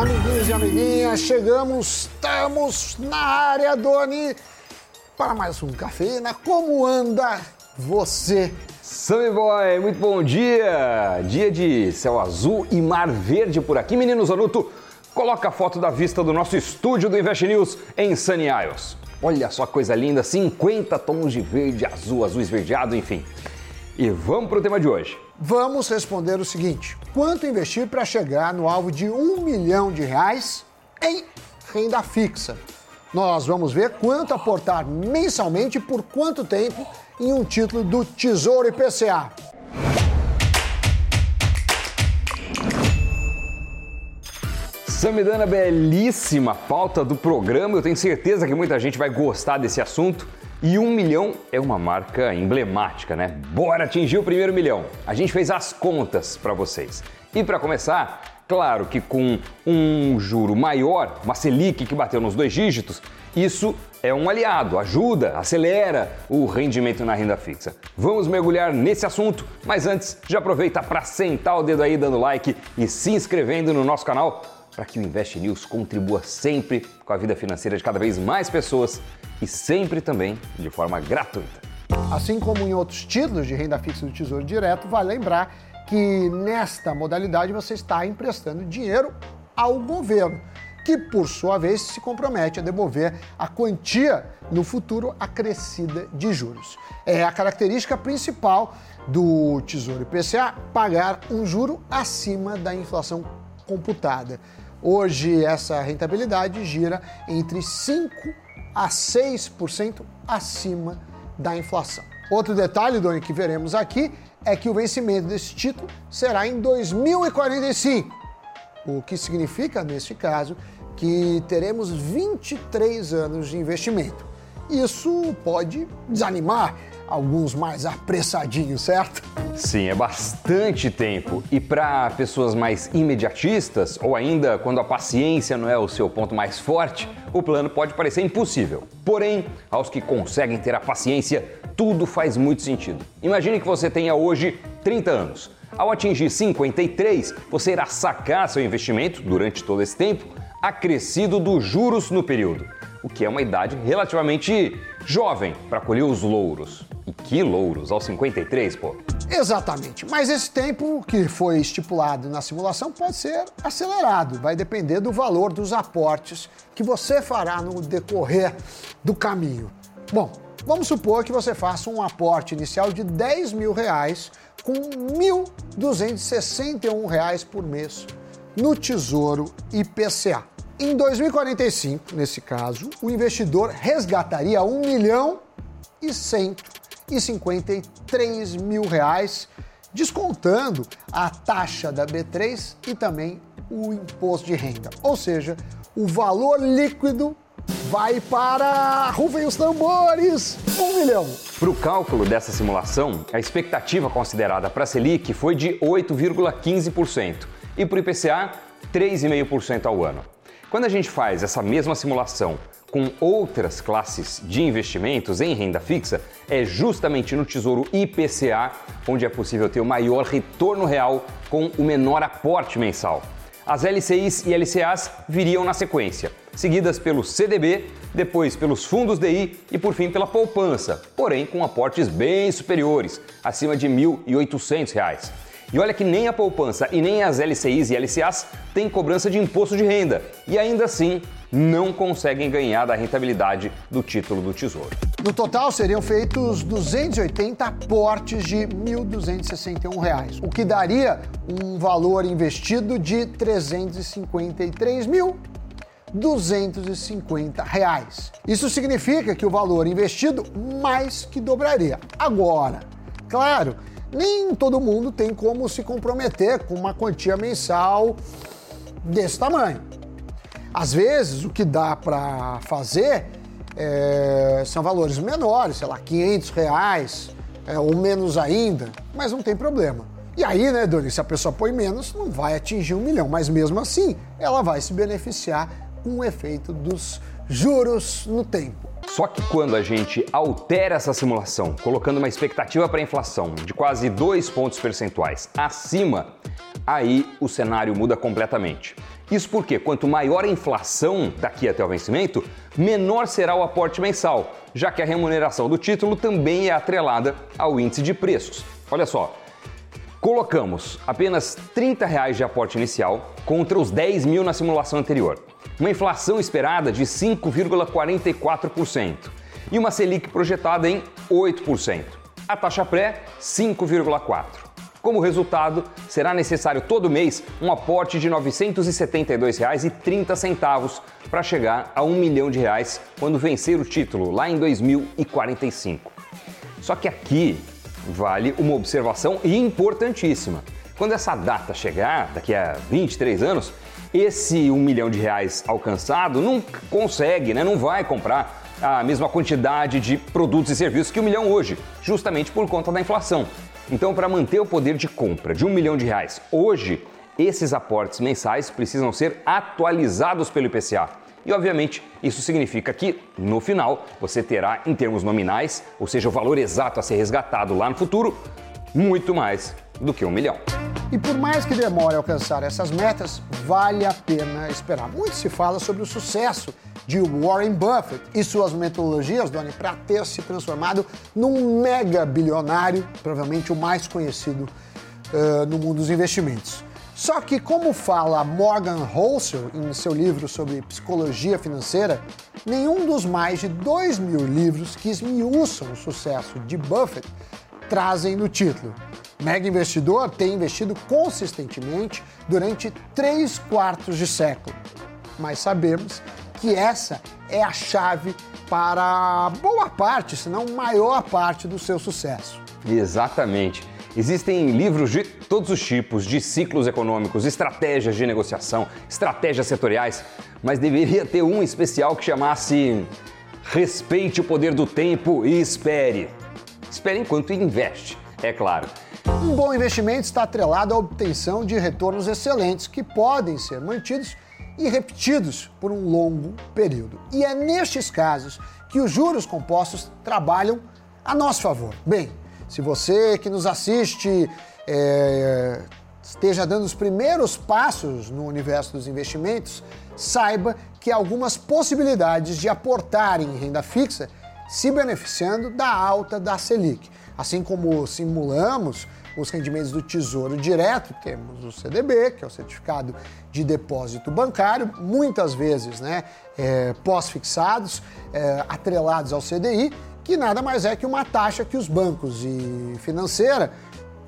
Amiguinhos e amiguinhas, chegamos, estamos na área, Doni, para mais um Cafeína. Como anda você? Sammy Boy, muito bom dia! Dia de céu azul e mar verde por aqui. Menino Zanuto, coloca a foto da vista do nosso estúdio do Invest News em Sunny Isles. Olha só coisa linda, 50 tons de verde, azul, azul esverdeado, enfim. E vamos para o tema de hoje. Vamos responder o seguinte: quanto investir para chegar no alvo de um milhão de reais em renda fixa? Nós vamos ver quanto aportar mensalmente por quanto tempo em um título do Tesouro IPCA. Samidana, belíssima pauta do programa. Eu tenho certeza que muita gente vai gostar desse assunto. E um milhão é uma marca emblemática, né? Bora atingir o primeiro milhão. A gente fez as contas para vocês. E para começar, claro que com um juro maior, uma Selic que bateu nos dois dígitos, isso é um aliado, ajuda, acelera o rendimento na renda fixa. Vamos mergulhar nesse assunto, mas antes já aproveita para sentar o dedo aí dando like e se inscrevendo no nosso canal para que o Invest News contribua sempre com a vida financeira de cada vez mais pessoas e sempre também de forma gratuita. Assim como em outros títulos de renda fixa do Tesouro Direto, vale lembrar que nesta modalidade você está emprestando dinheiro ao governo, que por sua vez se compromete a devolver a quantia no futuro acrescida de juros. É a característica principal do Tesouro IPCA pagar um juro acima da inflação computada. Hoje essa rentabilidade gira entre 5 a 6% acima da inflação. Outro detalhe, Doni, que veremos aqui é que o vencimento desse título será em 2045, o que significa, neste caso, que teremos 23 anos de investimento. Isso pode desanimar alguns mais apressadinhos, certo? Sim, é bastante tempo. E para pessoas mais imediatistas, ou ainda quando a paciência não é o seu ponto mais forte, o plano pode parecer impossível. Porém, aos que conseguem ter a paciência, tudo faz muito sentido. Imagine que você tenha hoje 30 anos. Ao atingir 53, você irá sacar seu investimento durante todo esse tempo acrescido dos juros no período, o que é uma idade relativamente jovem para colher os louros. Que louros, aos 53, pô. Exatamente, mas esse tempo que foi estipulado na simulação pode ser acelerado, vai depender do valor dos aportes que você fará no decorrer do caminho. Bom, vamos supor que você faça um aporte inicial de 10 mil reais com 1.261 reais por mês no Tesouro IPCA. Em 2045, nesse caso, o investidor resgataria 1 milhão e 153 mil reais, descontando a taxa da B3 e também o imposto de renda. Ou seja, o valor líquido vai para. Rufem os tambores! Um milhão. Para o cálculo dessa simulação, a expectativa considerada para a Selic foi de 8,15% e para o IPCA, 3,5% ao ano. Quando a gente faz essa mesma simulação com outras classes de investimentos em renda fixa, é justamente no Tesouro IPCA onde é possível ter o maior retorno real com o menor aporte mensal. As LCIs e LCAs viriam na sequência, seguidas pelo CDB, depois pelos fundos DI e por fim pela poupança, porém com aportes bem superiores, acima de R$ 1.800. E olha que nem a poupança e nem as LCIs e LCAs têm cobrança de imposto de renda e ainda assim não conseguem ganhar da rentabilidade do título do Tesouro. No total, seriam feitos 280 aportes de R$ 1.261, o que daria um valor investido de 353.250 reais. Isso significa que o valor investido mais que dobraria. Agora, claro nem todo mundo tem como se comprometer com uma quantia mensal desse tamanho. Às vezes, o que dá para fazer é, são valores menores, sei lá, 500 reais é, ou menos ainda, mas não tem problema. E aí, né, Doni, se a pessoa põe menos, não vai atingir um milhão, mas mesmo assim, ela vai se beneficiar com o efeito dos juros no tempo. Só que quando a gente altera essa simulação, colocando uma expectativa para a inflação de quase 2 pontos percentuais acima, aí o cenário muda completamente. Isso porque quanto maior a inflação daqui até o vencimento, menor será o aporte mensal, já que a remuneração do título também é atrelada ao índice de preços. Olha só, colocamos apenas 30 reais de aporte inicial contra os 10 mil na simulação anterior, uma inflação esperada de 5,44% e uma Selic projetada em 8%. A taxa pré, 5,4%. Como resultado, será necessário todo mês um aporte de R$ 972,30 para chegar a um milhão de reais quando vencer o título lá em 2045. Só que aqui vale uma observação importantíssima. Quando essa data chegar, daqui a 23 anos, esse um milhão de reais alcançado não consegue, né? não vai comprar a mesma quantidade de produtos e serviços que o um milhão hoje, justamente por conta da inflação. Então, para manter o poder de compra de um milhão de reais hoje, esses aportes mensais precisam ser atualizados pelo IPCA. E, obviamente, isso significa que, no final, você terá, em termos nominais, ou seja, o valor exato a ser resgatado lá no futuro, muito mais do que um milhão. E por mais que demore a alcançar essas metas, vale a pena esperar. Muito se fala sobre o sucesso de Warren Buffett e suas metodologias, Doni, para ter se transformado num mega bilionário, provavelmente o mais conhecido uh, no mundo dos investimentos. Só que, como fala Morgan Housel em seu livro sobre psicologia financeira, nenhum dos mais de 2 mil livros que esmiuçam o sucesso de Buffett trazem no título. Mega investidor tem investido consistentemente durante três quartos de século. Mas sabemos que essa é a chave para boa parte, se não maior parte do seu sucesso. Exatamente. Existem livros de todos os tipos, de ciclos econômicos, estratégias de negociação, estratégias setoriais, mas deveria ter um especial que chamasse Respeite o poder do tempo e espere. Espere enquanto investe, é claro. Um bom investimento está atrelado à obtenção de retornos excelentes que podem ser mantidos e repetidos por um longo período. E é nestes casos que os juros compostos trabalham a nosso favor. Bem, se você que nos assiste é, esteja dando os primeiros passos no universo dos investimentos, saiba que há algumas possibilidades de aportar em renda fixa se beneficiando da alta da Selic. Assim como simulamos os rendimentos do Tesouro Direto, temos o CDB, que é o Certificado de Depósito Bancário, muitas vezes né, é, pós-fixados, é, atrelados ao CDI, que nada mais é que uma taxa que os bancos e financeira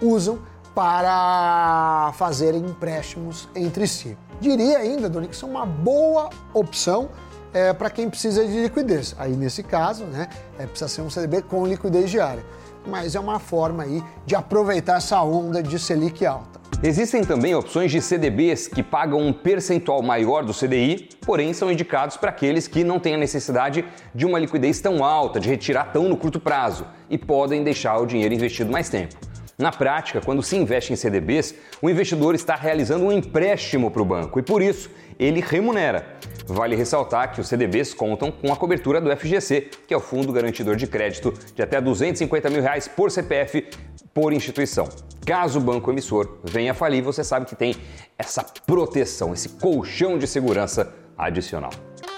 usam para fazerem empréstimos entre si. Diria ainda, Doni, que são uma boa opção é, para quem precisa de liquidez. Aí, nesse caso, né, é, precisa ser um CDB com liquidez diária mas é uma forma aí de aproveitar essa onda de Selic alta. Existem também opções de CDBs que pagam um percentual maior do CDI, porém são indicados para aqueles que não têm a necessidade de uma liquidez tão alta, de retirar tão no curto prazo e podem deixar o dinheiro investido mais tempo. Na prática, quando se investe em CDBs, o investidor está realizando um empréstimo para o banco e por isso ele remunera. Vale ressaltar que os CDBs contam com a cobertura do FGC, que é o Fundo Garantidor de Crédito, de até 250 mil reais por CPF por instituição. Caso o banco emissor venha a falir, você sabe que tem essa proteção, esse colchão de segurança adicional.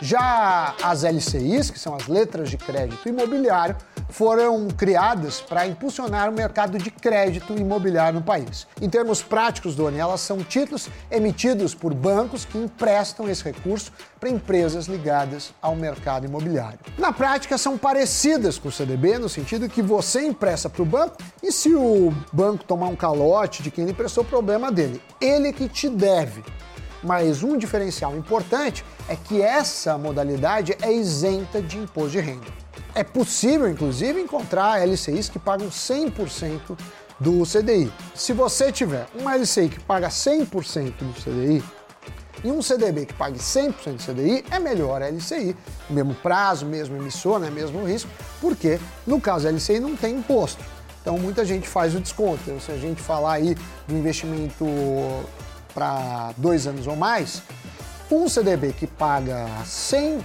Já as LCIs, que são as letras de crédito imobiliário, foram criadas para impulsionar o mercado de crédito imobiliário no país. Em termos práticos, Doni, elas são títulos emitidos por bancos que emprestam esse recurso para empresas ligadas ao mercado imobiliário. Na prática, são parecidas com o CDB, no sentido que você empresta para o banco e se o banco tomar um calote de quem lhe emprestou, problema dele. Ele que te deve. Mas um diferencial importante é que essa modalidade é isenta de imposto de renda. É possível, inclusive, encontrar LCIs que pagam 100% do CDI. Se você tiver uma LCI que paga 100% do CDI e um CDB que pague 100% do CDI, é melhor a LCI, mesmo prazo, mesmo emissor, né, mesmo risco, porque no caso a LCI não tem imposto. Então muita gente faz o desconto. Então, se a gente falar aí do investimento para dois anos ou mais, um CDB que paga 100%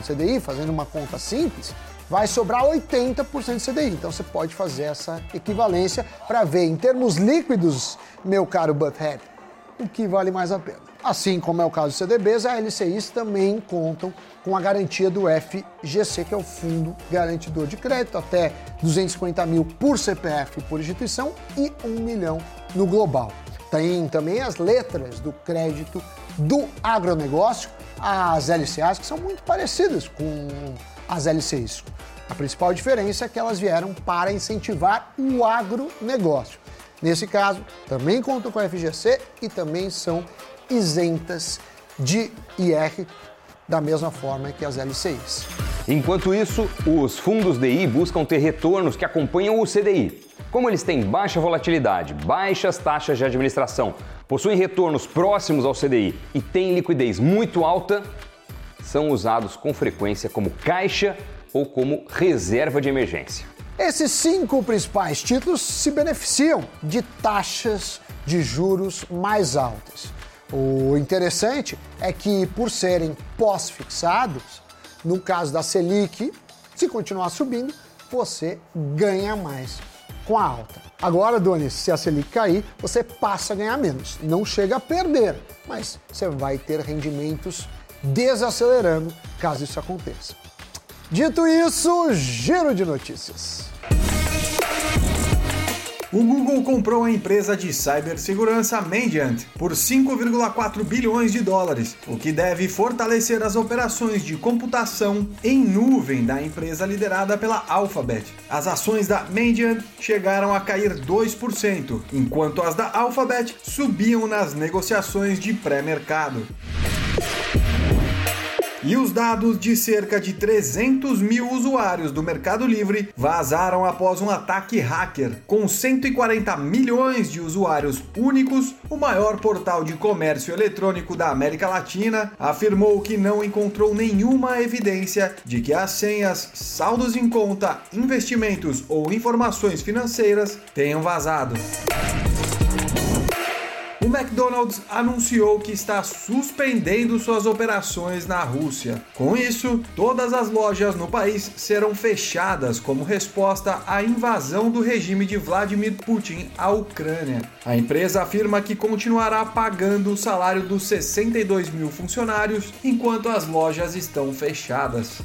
de CDI, fazendo uma conta simples, vai sobrar 80% de CDI. Então você pode fazer essa equivalência para ver em termos líquidos, meu caro Butthead, o que vale mais a pena. Assim como é o caso dos CDBs, a LCIs também contam com a garantia do FGC, que é o Fundo Garantidor de Crédito, até 250 mil por CPF por instituição e 1 milhão no global. Tem também as letras do crédito do agronegócio, as LCAs, que são muito parecidas com as LCIs. A principal diferença é que elas vieram para incentivar o agronegócio. Nesse caso, também contam com a FGC e também são isentas de IR da mesma forma que as LCIs. Enquanto isso, os fundos DI buscam ter retornos que acompanham o CDI. Como eles têm baixa volatilidade, baixas taxas de administração, possuem retornos próximos ao CDI e têm liquidez muito alta, são usados com frequência como caixa ou como reserva de emergência. Esses cinco principais títulos se beneficiam de taxas de juros mais altas. O interessante é que, por serem pós-fixados, no caso da Selic, se continuar subindo, você ganha mais com a alta. Agora, Doni, se a Selic cair, você passa a ganhar menos. Não chega a perder, mas você vai ter rendimentos desacelerando caso isso aconteça. Dito isso, giro de notícias. O Google comprou a empresa de cibersegurança Mandiant por 5,4 bilhões de dólares, o que deve fortalecer as operações de computação em nuvem da empresa liderada pela Alphabet. As ações da Mandiant chegaram a cair 2%, enquanto as da Alphabet subiam nas negociações de pré-mercado. E os dados de cerca de 300 mil usuários do Mercado Livre vazaram após um ataque hacker. Com 140 milhões de usuários únicos, o maior portal de comércio eletrônico da América Latina afirmou que não encontrou nenhuma evidência de que as senhas, saldos em conta, investimentos ou informações financeiras tenham vazado McDonald's anunciou que está suspendendo suas operações na Rússia. Com isso, todas as lojas no país serão fechadas como resposta à invasão do regime de Vladimir Putin à Ucrânia. A empresa afirma que continuará pagando o salário dos 62 mil funcionários enquanto as lojas estão fechadas.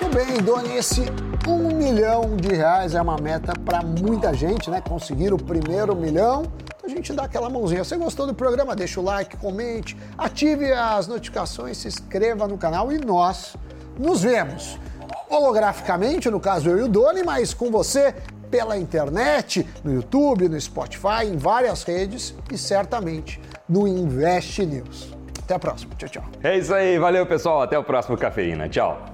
Muito bem, Doni, esse um milhão de reais é uma meta para muita gente, né? Conseguir o primeiro milhão. A gente dá aquela mãozinha. Você gostou do programa? Deixa o like, comente, ative as notificações, se inscreva no canal e nós nos vemos holograficamente, no caso eu e o Doni, mas com você pela internet, no YouTube, no Spotify, em várias redes e certamente no Invest News. Até a próxima. Tchau, tchau. É isso aí. Valeu, pessoal. Até o próximo Cafeína. Tchau.